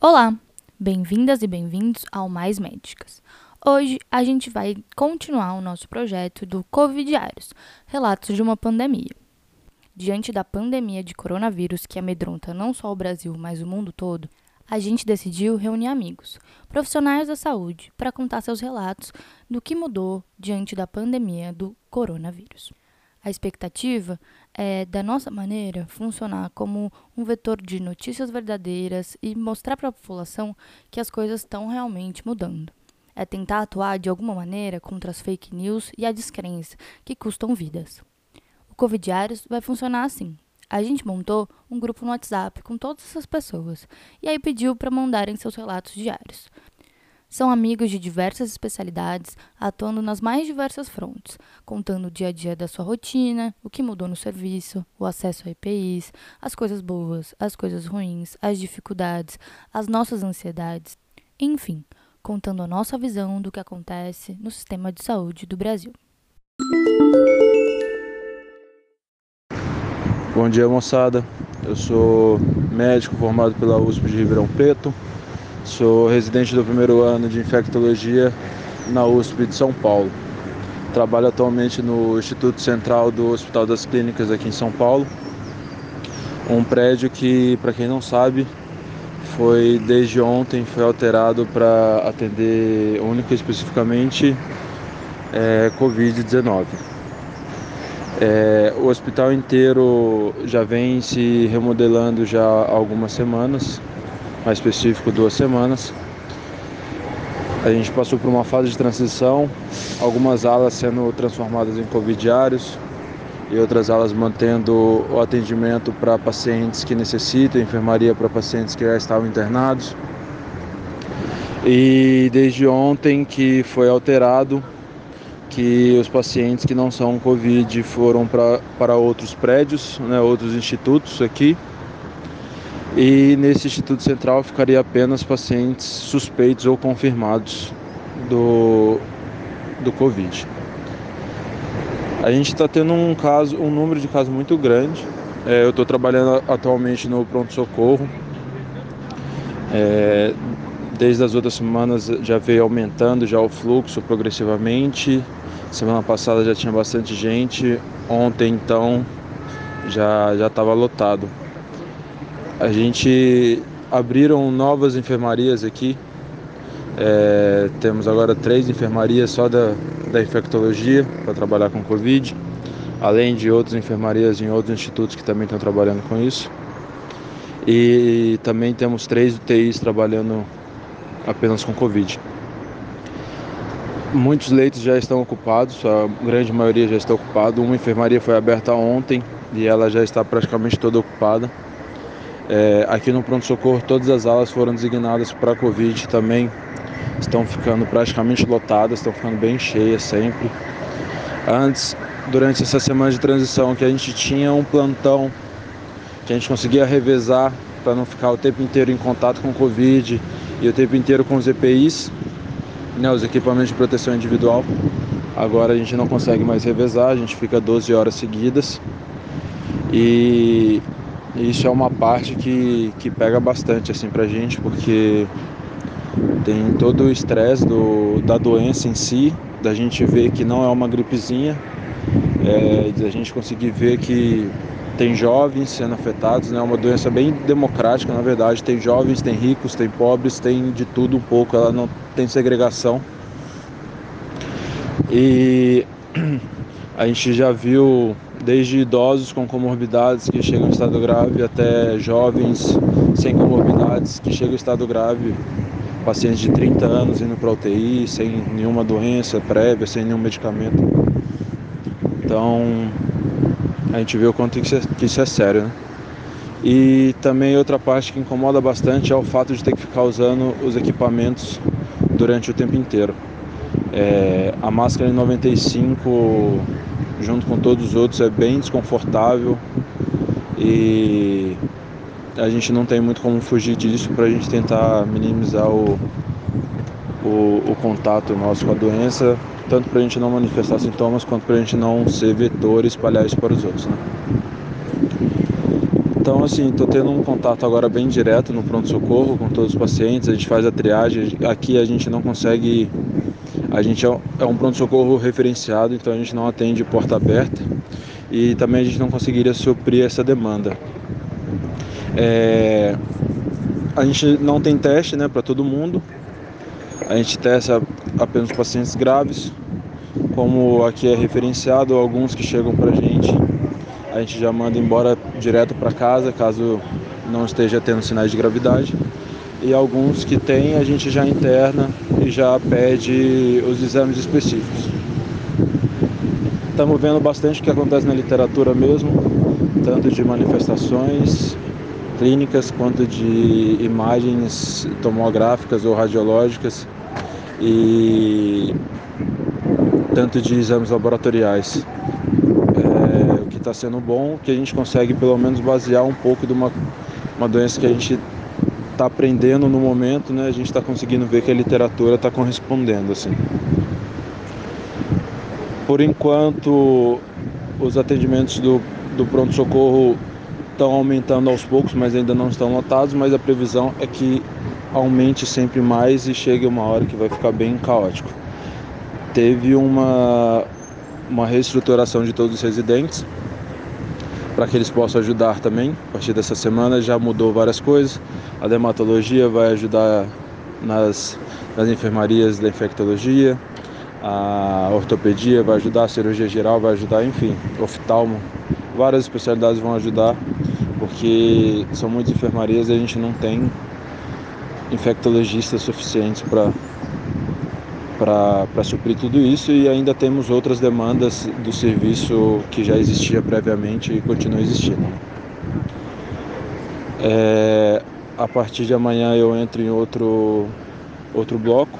Olá, bem-vindas e bem-vindos ao Mais Médicas. Hoje a gente vai continuar o nosso projeto do Covid Diários, relatos de uma pandemia. Diante da pandemia de coronavírus que amedronta não só o Brasil, mas o mundo todo, a gente decidiu reunir amigos, profissionais da saúde, para contar seus relatos do que mudou diante da pandemia do coronavírus. A expectativa é, da nossa maneira, funcionar como um vetor de notícias verdadeiras e mostrar para a população que as coisas estão realmente mudando. É tentar atuar de alguma maneira contra as fake news e a descrença que custam vidas. O Covid Diários vai funcionar assim. A gente montou um grupo no WhatsApp com todas essas pessoas e aí pediu para mandarem seus relatos diários. São amigos de diversas especialidades, atuando nas mais diversas frontes, contando o dia a dia da sua rotina, o que mudou no serviço, o acesso a EPIs, as coisas boas, as coisas ruins, as dificuldades, as nossas ansiedades, enfim, contando a nossa visão do que acontece no sistema de saúde do Brasil. Bom dia, moçada. Eu sou médico formado pela USP de Ribeirão Preto Sou residente do primeiro ano de infectologia na USP de São Paulo. Trabalho atualmente no Instituto Central do Hospital das Clínicas aqui em São Paulo. Um prédio que, para quem não sabe, foi desde ontem foi alterado para atender única e especificamente é, Covid-19. É, o hospital inteiro já vem se remodelando já há algumas semanas mais específico duas semanas. A gente passou por uma fase de transição, algumas alas sendo transformadas em covidiários e outras alas mantendo o atendimento para pacientes que necessitam, enfermaria para pacientes que já estavam internados. E desde ontem que foi alterado que os pacientes que não são Covid foram para outros prédios, né, outros institutos aqui e nesse Instituto Central ficaria apenas pacientes suspeitos ou confirmados do, do Covid. A gente está tendo um caso, um número de casos muito grande. É, eu estou trabalhando atualmente no pronto-socorro. É, desde as outras semanas já veio aumentando já o fluxo progressivamente. Semana passada já tinha bastante gente. Ontem então já já estava lotado. A gente abriram novas enfermarias aqui. É, temos agora três enfermarias só da, da infectologia para trabalhar com Covid, além de outras enfermarias em outros institutos que também estão trabalhando com isso. E também temos três UTIs trabalhando apenas com Covid. Muitos leitos já estão ocupados, a grande maioria já está ocupada. Uma enfermaria foi aberta ontem e ela já está praticamente toda ocupada. É, aqui no pronto-socorro, todas as alas foram designadas para Covid também. Estão ficando praticamente lotadas, estão ficando bem cheias sempre. Antes, durante essa semana de transição, que a gente tinha um plantão que a gente conseguia revezar para não ficar o tempo inteiro em contato com Covid e o tempo inteiro com os EPIs, né, os equipamentos de proteção individual. Agora a gente não consegue mais revezar, a gente fica 12 horas seguidas. E isso é uma parte que, que pega bastante assim pra gente, porque tem todo o estresse da doença em si, da gente ver que não é uma gripezinha, é, da gente conseguir ver que tem jovens sendo afetados, é né? uma doença bem democrática, na verdade, tem jovens, tem ricos, tem pobres, tem de tudo um pouco, ela não tem segregação. E a gente já viu desde idosos com comorbidades que chegam em estado grave até jovens sem comorbidades que chegam em estado grave, pacientes de 30 anos indo para UTI sem nenhuma doença prévia, sem nenhum medicamento. Então a gente vê o quanto que isso é, é sério. Né? E também outra parte que incomoda bastante é o fato de ter que ficar usando os equipamentos durante o tempo inteiro. É, a máscara N95 junto com todos os outros é bem desconfortável e a gente não tem muito como fugir disso para a gente tentar minimizar o, o, o, contato nosso com a doença, tanto para a gente não manifestar sintomas quanto para a gente não ser vetor e espalhar isso para os outros. Né? Então, assim, estou tendo um contato agora bem direto no pronto-socorro com todos os pacientes, a gente faz a triagem, aqui a gente não consegue, a gente é, é um pronto-socorro referenciado, então a gente não atende porta aberta e também a gente não conseguiria suprir essa demanda. É, a gente não tem teste né, para todo mundo, a gente testa apenas pacientes graves, como aqui é referenciado, alguns que chegam para a gente, a gente já manda embora direto para casa, caso não esteja tendo sinais de gravidade. E alguns que tem, a gente já interna e já pede os exames específicos. Estamos vendo bastante o que acontece na literatura mesmo, tanto de manifestações clínicas quanto de imagens tomográficas ou radiológicas e tanto de exames laboratoriais. É, o que está sendo bom, que a gente consegue pelo menos basear um pouco de uma, uma doença que a gente está aprendendo no momento, né? A gente está conseguindo ver que a literatura está correspondendo, assim. Por enquanto, os atendimentos do, do pronto-socorro estão aumentando aos poucos, mas ainda não estão lotados, mas a previsão é que aumente sempre mais e chegue uma hora que vai ficar bem caótico. Teve uma, uma reestruturação de todos os residentes para que eles possam ajudar também. A partir dessa semana já mudou várias coisas. A dermatologia vai ajudar nas, nas enfermarias da infectologia, a ortopedia vai ajudar, a cirurgia geral vai ajudar, enfim, oftalmo, várias especialidades vão ajudar, porque são muitas enfermarias e a gente não tem infectologistas suficientes para para suprir tudo isso e ainda temos outras demandas do serviço que já existia previamente e continua existindo. É, a partir de amanhã eu entro em outro, outro bloco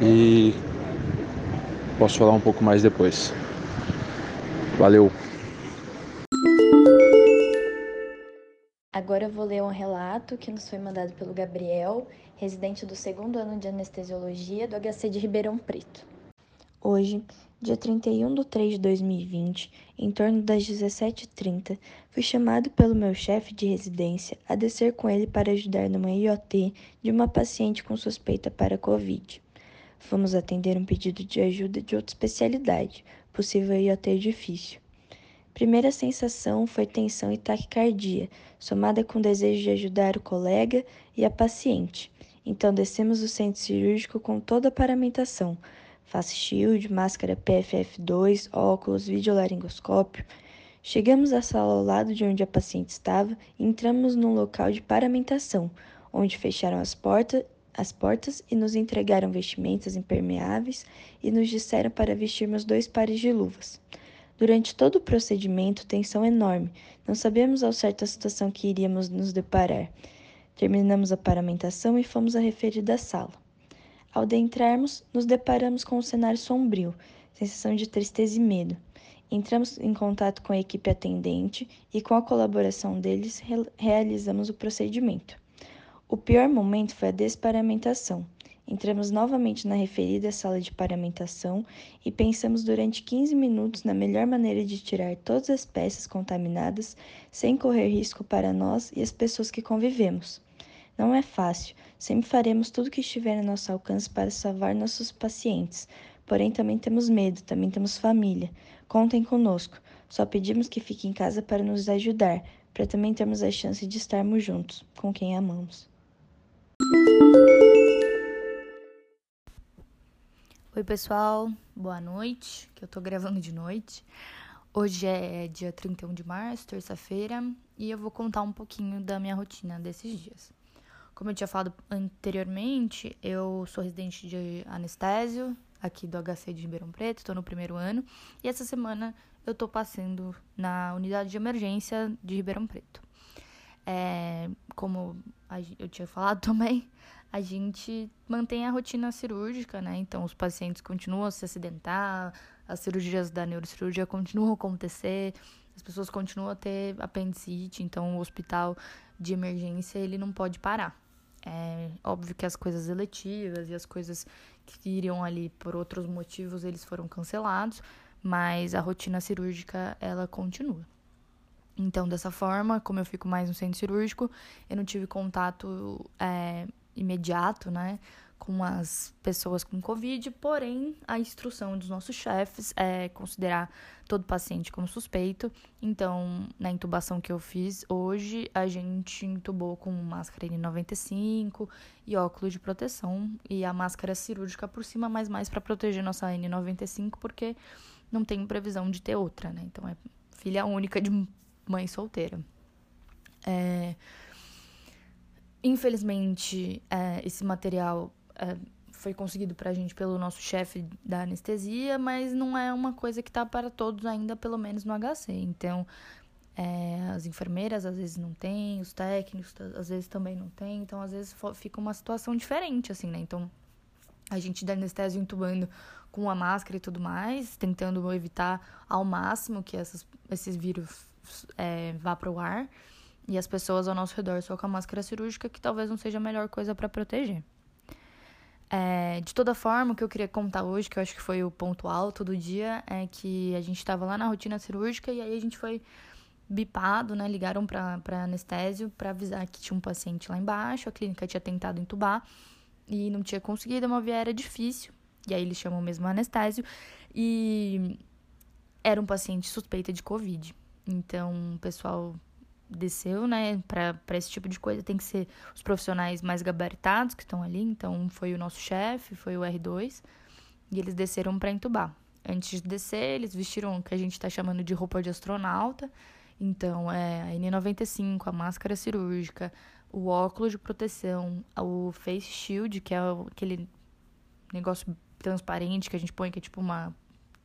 e posso falar um pouco mais depois. Valeu! Agora eu vou ler um relato que nos foi mandado pelo Gabriel, residente do segundo ano de anestesiologia do HC de Ribeirão Preto. Hoje, dia 31 de 3 de 2020, em torno das 17h30, fui chamado pelo meu chefe de residência a descer com ele para ajudar numa IOT de uma paciente com suspeita para Covid. Fomos atender um pedido de ajuda de outra especialidade, possível IOT difícil. Primeira sensação foi tensão e taquicardia, somada com desejo de ajudar o colega e a paciente. Então descemos o centro cirúrgico com toda a paramentação: face shield, máscara PFF2, óculos, videolaringoscópio. Chegamos à sala ao lado de onde a paciente estava e entramos num local de paramentação, onde fecharam as portas as portas e nos entregaram vestimentas impermeáveis e nos disseram para vestirmos dois pares de luvas. Durante todo o procedimento, tensão enorme. Não sabemos ao certo a situação que iríamos nos deparar. Terminamos a paramentação e fomos à referida sala. Ao adentrarmos, nos deparamos com um cenário sombrio, sensação de tristeza e medo. Entramos em contato com a equipe atendente e, com a colaboração deles, re realizamos o procedimento. O pior momento foi a desparamentação. Entramos novamente na referida sala de paramentação e pensamos durante 15 minutos na melhor maneira de tirar todas as peças contaminadas sem correr risco para nós e as pessoas que convivemos. Não é fácil, sempre faremos tudo o que estiver a nosso alcance para salvar nossos pacientes, porém também temos medo, também temos família. Contem conosco, só pedimos que fiquem em casa para nos ajudar, para também termos a chance de estarmos juntos, com quem amamos. Oi, pessoal, boa noite, que eu tô gravando de noite. Hoje é dia 31 de março, terça-feira, e eu vou contar um pouquinho da minha rotina desses dias. Como eu tinha falado anteriormente, eu sou residente de anestésio aqui do HC de Ribeirão Preto, tô no primeiro ano, e essa semana eu tô passando na unidade de emergência de Ribeirão Preto. É, como eu tinha falado também, a gente mantém a rotina cirúrgica, né? Então, os pacientes continuam a se acidentar, as cirurgias da neurocirurgia continuam a acontecer, as pessoas continuam a ter apendicite, então o hospital de emergência ele não pode parar. É óbvio que as coisas eletivas e as coisas que iriam ali por outros motivos eles foram cancelados, mas a rotina cirúrgica ela continua. Então, dessa forma, como eu fico mais no centro cirúrgico, eu não tive contato é, imediato, né, com as pessoas com Covid, porém, a instrução dos nossos chefes é considerar todo paciente como suspeito. Então, na intubação que eu fiz hoje, a gente intubou com máscara N95 e óculos de proteção e a máscara cirúrgica por cima, mas mais para proteger nossa N95, porque não tem previsão de ter outra, né? Então, é filha única de mãe solteira. É... Infelizmente, é, esse material foi conseguido pra gente pelo nosso chefe da anestesia, mas não é uma coisa que tá para todos ainda, pelo menos no HC. Então, é, as enfermeiras às vezes não têm, os técnicos às vezes também não têm, então às vezes fica uma situação diferente, assim, né? Então, a gente da anestesia intubando com a máscara e tudo mais, tentando evitar ao máximo que essas, esses vírus é, vá para o ar e as pessoas ao nosso redor só com a máscara cirúrgica, que talvez não seja a melhor coisa para proteger. É, de toda forma, o que eu queria contar hoje, que eu acho que foi o ponto alto do dia, é que a gente estava lá na rotina cirúrgica e aí a gente foi bipado, né? Ligaram para anestésio para avisar que tinha um paciente lá embaixo, a clínica tinha tentado entubar e não tinha conseguido, a movia era difícil. E aí eles chamam mesmo anestésio e era um paciente suspeita de Covid. Então, o pessoal desceu, né? Para esse tipo de coisa tem que ser os profissionais mais gabaritados que estão ali. Então, foi o nosso chefe, foi o R2, e eles desceram para entubar. Antes de descer, eles vestiram o que a gente está chamando de roupa de astronauta. Então, é a N95, a máscara cirúrgica, o óculos de proteção, o face shield, que é aquele negócio transparente que a gente põe, que é tipo uma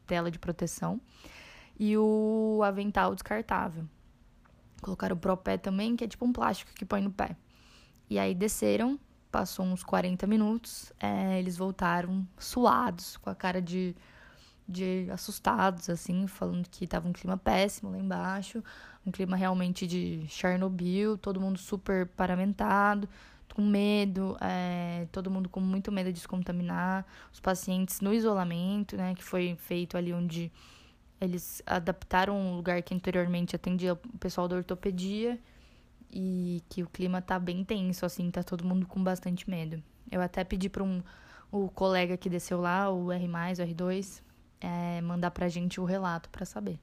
tela de proteção, e o avental descartável. Colocaram o propé também, que é tipo um plástico que põe no pé. E aí desceram, passou uns 40 minutos, é, eles voltaram suados, com a cara de, de assustados, assim, falando que tava um clima péssimo lá embaixo, um clima realmente de Chernobyl, todo mundo super paramentado, com medo, é, todo mundo com muito medo de se contaminar, os pacientes no isolamento, né, que foi feito ali onde eles adaptaram um lugar que anteriormente atendia o pessoal da ortopedia e que o clima tá bem tenso, assim, tá todo mundo com bastante medo. Eu até pedi para um o colega que desceu lá, o R+, o R2, é, mandar pra gente o relato para saber.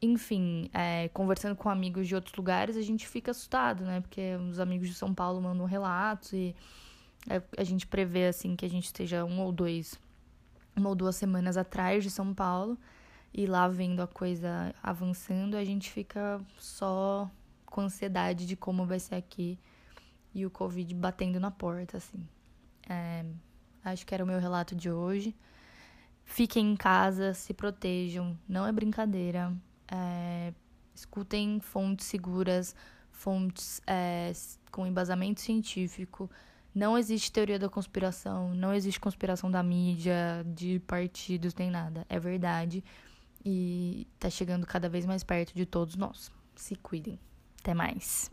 Enfim, é, conversando com amigos de outros lugares, a gente fica assustado, né? Porque os amigos de São Paulo mandam relatos e é, a gente prevê, assim, que a gente esteja um ou dois, uma ou duas semanas atrás de São Paulo e lá vendo a coisa avançando, a gente fica só com ansiedade de como vai ser aqui e o Covid batendo na porta, assim. É, acho que era o meu relato de hoje. Fiquem em casa, se protejam, não é brincadeira. É, escutem fontes seguras, fontes é, com embasamento científico. Não existe teoria da conspiração, não existe conspiração da mídia, de partidos, nem nada. É verdade e tá chegando cada vez mais perto de todos nós. Se cuidem. Até mais.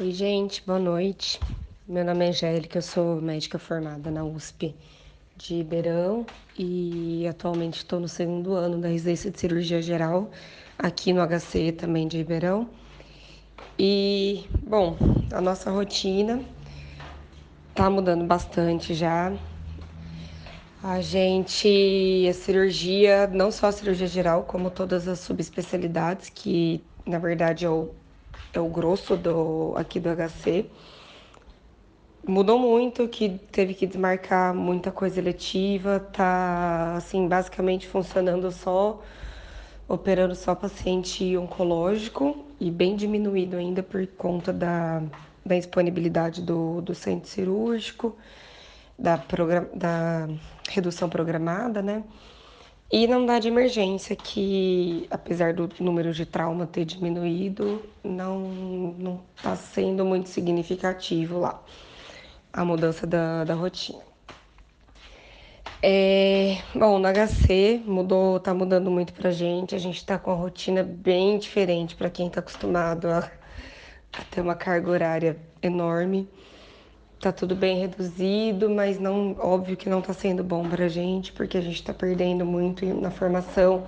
Oi, gente, boa noite. Meu nome é Angélica, eu sou médica formada na USP de Ribeirão e atualmente estou no segundo ano da residência de cirurgia geral aqui no HC também de Ribeirão. E, bom, a nossa rotina tá mudando bastante já. A gente, a cirurgia, não só a cirurgia geral, como todas as subespecialidades, que na verdade é o, é o grosso do, aqui do HC, mudou muito, que teve que desmarcar muita coisa eletiva, tá assim, basicamente funcionando só, operando só paciente oncológico e bem diminuído ainda por conta da da disponibilidade do, do centro cirúrgico, da, da redução programada, né? E não dá de emergência, que apesar do número de trauma ter diminuído, não está sendo muito significativo lá a mudança da, da rotina. É, bom, no HC mudou, tá mudando muito pra gente. A gente tá com a rotina bem diferente para quem tá acostumado a a ter uma carga horária enorme. tá tudo bem reduzido, mas não, óbvio que não tá sendo bom pra gente, porque a gente tá perdendo muito na formação,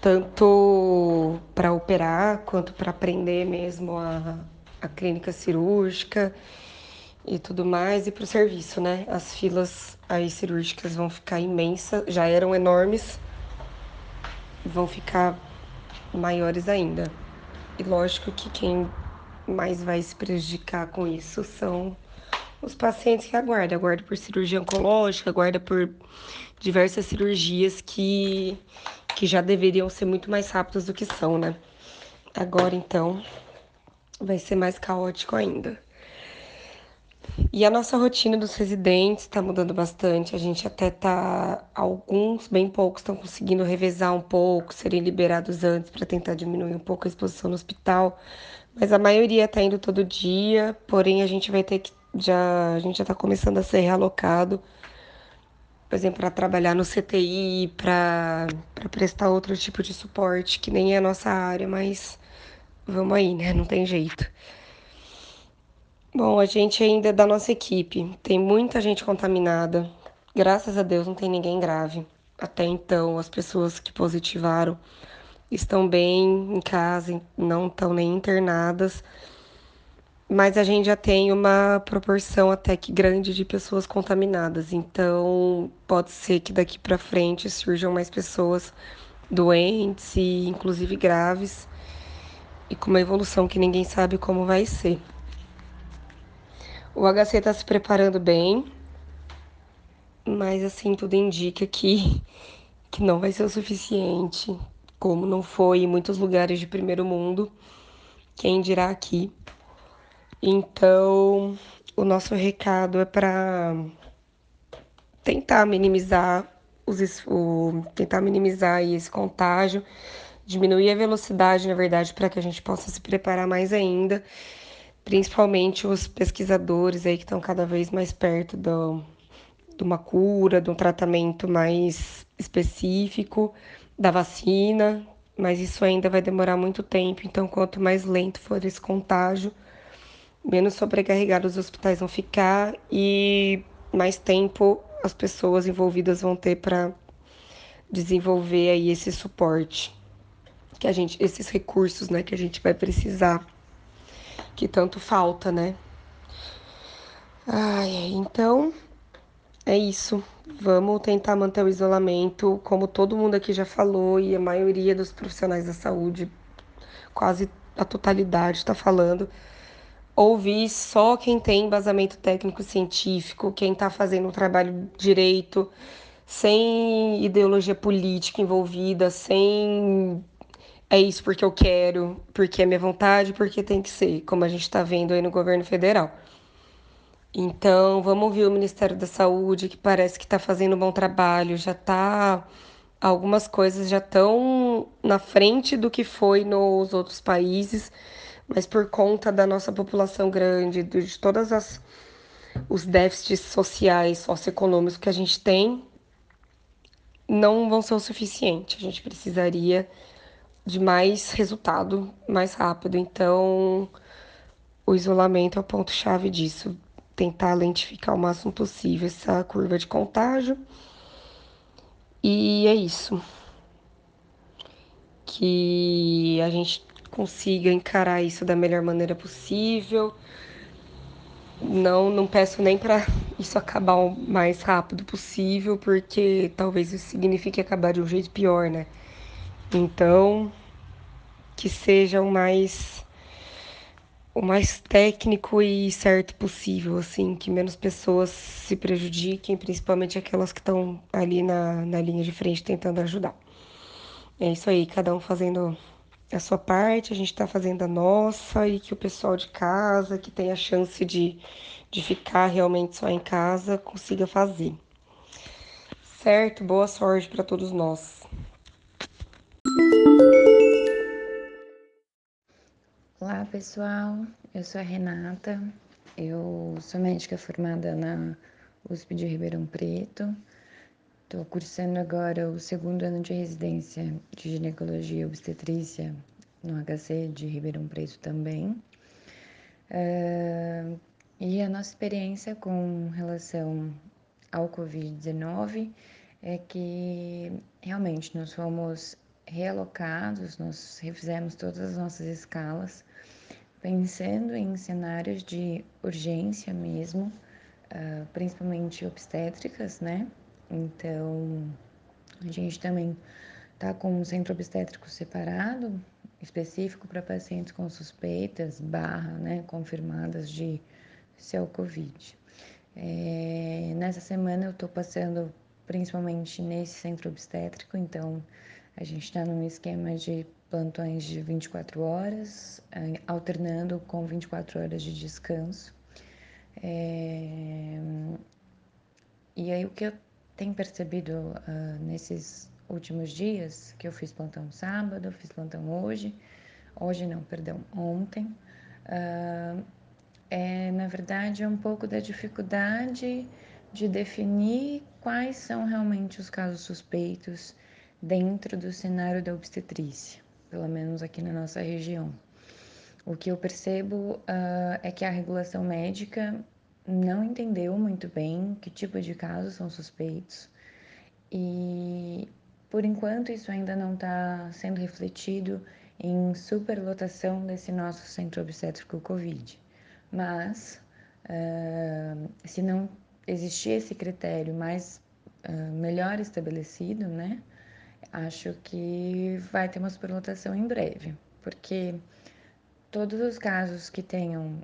tanto para operar quanto para aprender mesmo a, a clínica cirúrgica e tudo mais, e para o serviço, né? As filas aí cirúrgicas vão ficar imensas, já eram enormes, vão ficar maiores ainda. E lógico que quem mais vai se prejudicar com isso são os pacientes que aguardam. Aguarda por cirurgia oncológica, aguarda por diversas cirurgias que, que já deveriam ser muito mais rápidas do que são, né? Agora, então, vai ser mais caótico ainda. E a nossa rotina dos residentes está mudando bastante. A gente até tá. Alguns, bem poucos, estão conseguindo revezar um pouco, serem liberados antes para tentar diminuir um pouco a exposição no hospital. Mas a maioria está indo todo dia, porém a gente vai ter que. Já, a gente já está começando a ser realocado, por exemplo, para trabalhar no CTI, para prestar outro tipo de suporte, que nem é a nossa área, mas vamos aí, né? Não tem jeito. Bom, a gente ainda é da nossa equipe tem muita gente contaminada. Graças a Deus não tem ninguém grave. Até então, as pessoas que positivaram estão bem em casa, não estão nem internadas. Mas a gente já tem uma proporção até que grande de pessoas contaminadas. Então, pode ser que daqui para frente surjam mais pessoas doentes e inclusive graves e com uma evolução que ninguém sabe como vai ser. O HC está se preparando bem, mas assim tudo indica que, que não vai ser o suficiente, como não foi em muitos lugares de primeiro mundo, quem dirá aqui. Então, o nosso recado é para tentar minimizar os, o, tentar minimizar esse contágio, diminuir a velocidade, na verdade, para que a gente possa se preparar mais ainda principalmente os pesquisadores aí que estão cada vez mais perto do, de uma cura, de um tratamento mais específico, da vacina, mas isso ainda vai demorar muito tempo, então quanto mais lento for esse contágio, menos sobrecarregados os hospitais vão ficar e mais tempo as pessoas envolvidas vão ter para desenvolver aí esse suporte que a gente esses recursos, né, que a gente vai precisar que tanto falta, né? Ai, então é isso. Vamos tentar manter o isolamento, como todo mundo aqui já falou, e a maioria dos profissionais da saúde, quase a totalidade, está falando. Ouvir só quem tem embasamento técnico científico, quem está fazendo o trabalho direito, sem ideologia política envolvida, sem é isso porque eu quero, porque é minha vontade, porque tem que ser, como a gente está vendo aí no governo federal. Então, vamos ouvir o Ministério da Saúde, que parece que está fazendo um bom trabalho, já está. Algumas coisas já estão na frente do que foi nos outros países, mas por conta da nossa população grande, de todas as os déficits sociais, socioeconômicos que a gente tem, não vão ser o suficiente. A gente precisaria de mais resultado mais rápido. Então, o isolamento é o ponto-chave disso. Tentar lentificar o máximo possível essa curva de contágio. E é isso. Que a gente consiga encarar isso da melhor maneira possível. Não, não peço nem para isso acabar o mais rápido possível, porque talvez isso signifique acabar de um jeito pior, né? Então, que seja o mais o mais técnico e certo possível, assim, que menos pessoas se prejudiquem, principalmente aquelas que estão ali na, na linha de frente tentando ajudar. É isso aí, cada um fazendo a sua parte, a gente está fazendo a nossa e que o pessoal de casa, que tem a chance de, de ficar realmente só em casa, consiga fazer. Certo? Boa sorte para todos nós. Olá pessoal, eu sou a Renata, eu sou médica formada na USP de Ribeirão Preto, estou cursando agora o segundo ano de residência de ginecologia e obstetrícia no HC de Ribeirão Preto também. Uh, E a nossa experiência com relação ao Covid-19 é que realmente nós fomos realocados, nós refizemos todas as nossas escalas, pensando em cenários de urgência mesmo, uh, principalmente obstétricas, né? Então, a gente também tá com um centro obstétrico separado, específico para pacientes com suspeitas, barra, né, confirmadas de ser Covid. É, nessa semana eu tô passando principalmente nesse centro obstétrico, então a gente está num esquema de plantões de 24 horas, eh, alternando com 24 horas de descanso. É... E aí o que eu tenho percebido uh, nesses últimos dias, que eu fiz plantão sábado, eu fiz plantão hoje, hoje não, perdão, ontem, uh, é na verdade um pouco da dificuldade de definir quais são realmente os casos suspeitos dentro do cenário da obstetrícia, pelo menos aqui na nossa região. O que eu percebo uh, é que a regulação médica não entendeu muito bem que tipo de casos são suspeitos e, por enquanto, isso ainda não está sendo refletido em superlotação desse nosso centro obstétrico Covid. Mas, uh, se não existir esse critério mais uh, melhor estabelecido, né? Acho que vai ter uma superlotação em breve, porque todos os casos que tenham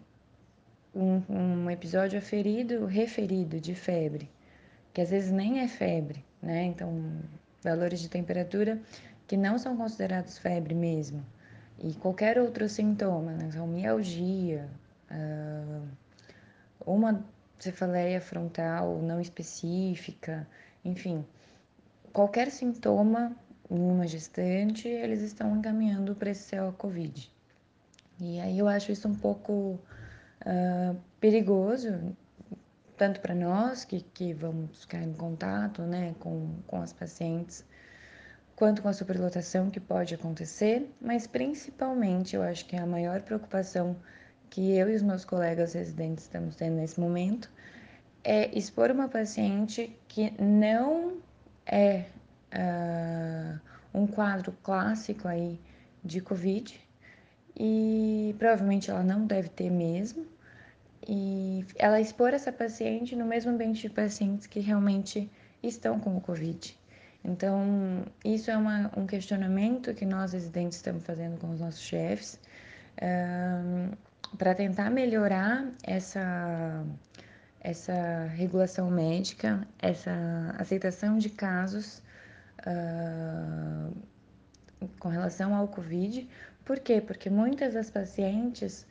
um, um episódio aferido, referido de febre, que às vezes nem é febre, né? Então, valores de temperatura que não são considerados febre mesmo, e qualquer outro sintoma, né? Então, mialgia, uh, uma cefaleia frontal não específica, enfim, qualquer sintoma em uma gestante, eles estão encaminhando para esse céu COVID. E aí eu acho isso um pouco uh, perigoso, tanto para nós que, que vamos ficar em contato né, com, com as pacientes, quanto com a superlotação que pode acontecer, mas principalmente eu acho que a maior preocupação que eu e os meus colegas residentes estamos tendo nesse momento é expor uma paciente que não é uh, um quadro clássico aí de Covid e provavelmente ela não deve ter mesmo. E ela expor essa paciente no mesmo ambiente de pacientes que realmente estão com o Covid. Então, isso é uma, um questionamento que nós residentes estamos fazendo com os nossos chefes um, para tentar melhorar essa, essa regulação médica, essa aceitação de casos uh, com relação ao Covid. Por quê? Porque muitas das pacientes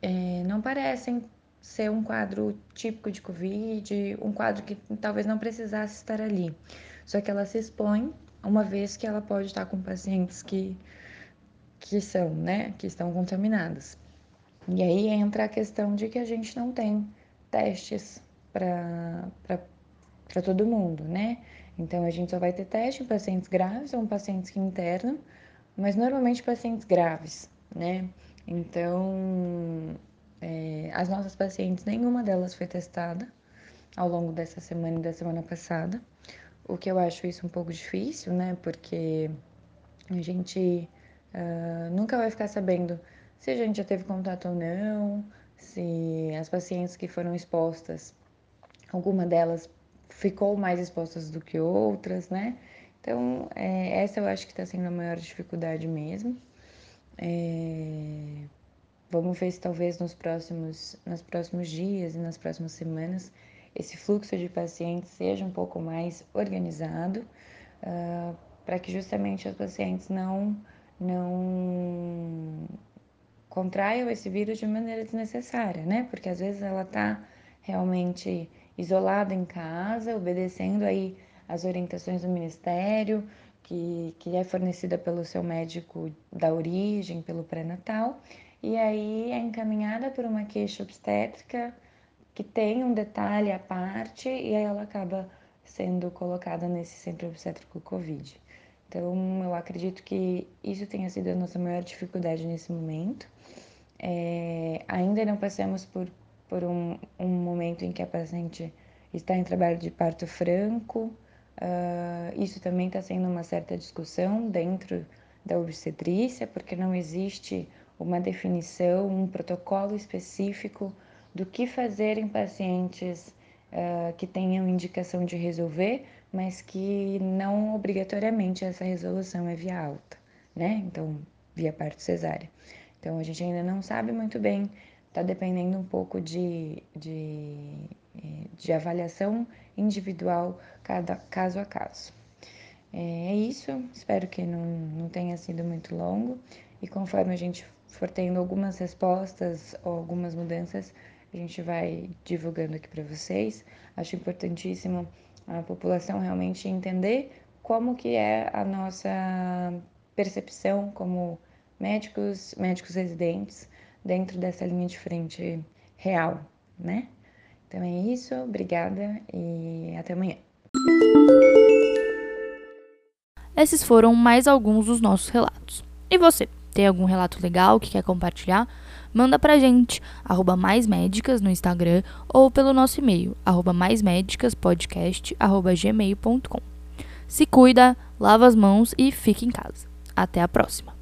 é, não parecem ser um quadro típico de Covid, um quadro que talvez não precisasse estar ali. Só que ela se expõe uma vez que ela pode estar com pacientes que, que são, né, que estão contaminadas. E aí entra a questão de que a gente não tem testes para todo mundo, né? Então, a gente só vai ter teste em pacientes graves ou pacientes que internam, mas normalmente pacientes graves, né? Então, é, as nossas pacientes, nenhuma delas foi testada ao longo dessa semana e da semana passada, o que eu acho isso um pouco difícil, né? Porque a gente uh, nunca vai ficar sabendo se a gente já teve contato ou não, se as pacientes que foram expostas, alguma delas ficou mais expostas do que outras, né? Então, é, essa eu acho que está sendo a maior dificuldade mesmo. É, vamos ver se talvez nos próximos, nos próximos dias e nas próximas semanas esse fluxo de pacientes seja um pouco mais organizado, uh, para que justamente os pacientes não, não contraiam esse vírus de maneira desnecessária, né? Porque às vezes ela está realmente isolada em casa, obedecendo aí as orientações do Ministério, que, que é fornecida pelo seu médico da origem, pelo pré-natal, e aí é encaminhada por uma queixa obstétrica que tem um detalhe à parte, e aí ela acaba sendo colocada nesse centro obstétrico Covid. Então, eu acredito que isso tenha sido a nossa maior dificuldade nesse momento. É, ainda não passamos por por um, um momento em que a paciente está em trabalho de parto franco. Uh, isso também está sendo uma certa discussão dentro da obstetrícia, porque não existe uma definição, um protocolo específico do que fazer em pacientes uh, que tenham indicação de resolver, mas que não obrigatoriamente essa resolução é via alta, né? Então, via parto cesárea. Então, a gente ainda não sabe muito bem está dependendo um pouco de, de, de avaliação individual, cada caso a caso. É, é isso, espero que não, não tenha sido muito longo e conforme a gente for tendo algumas respostas ou algumas mudanças, a gente vai divulgando aqui para vocês. Acho importantíssimo a população realmente entender como que é a nossa percepção como médicos, médicos residentes, dentro dessa linha de frente real, né? Então é isso, obrigada e até amanhã. Esses foram mais alguns dos nossos relatos. E você, tem algum relato legal que quer compartilhar? Manda pra gente, arroba maismédicas no Instagram ou pelo nosso e-mail, arroba maismédicaspodcast, arroba gmail.com. Se cuida, lava as mãos e fique em casa. Até a próxima!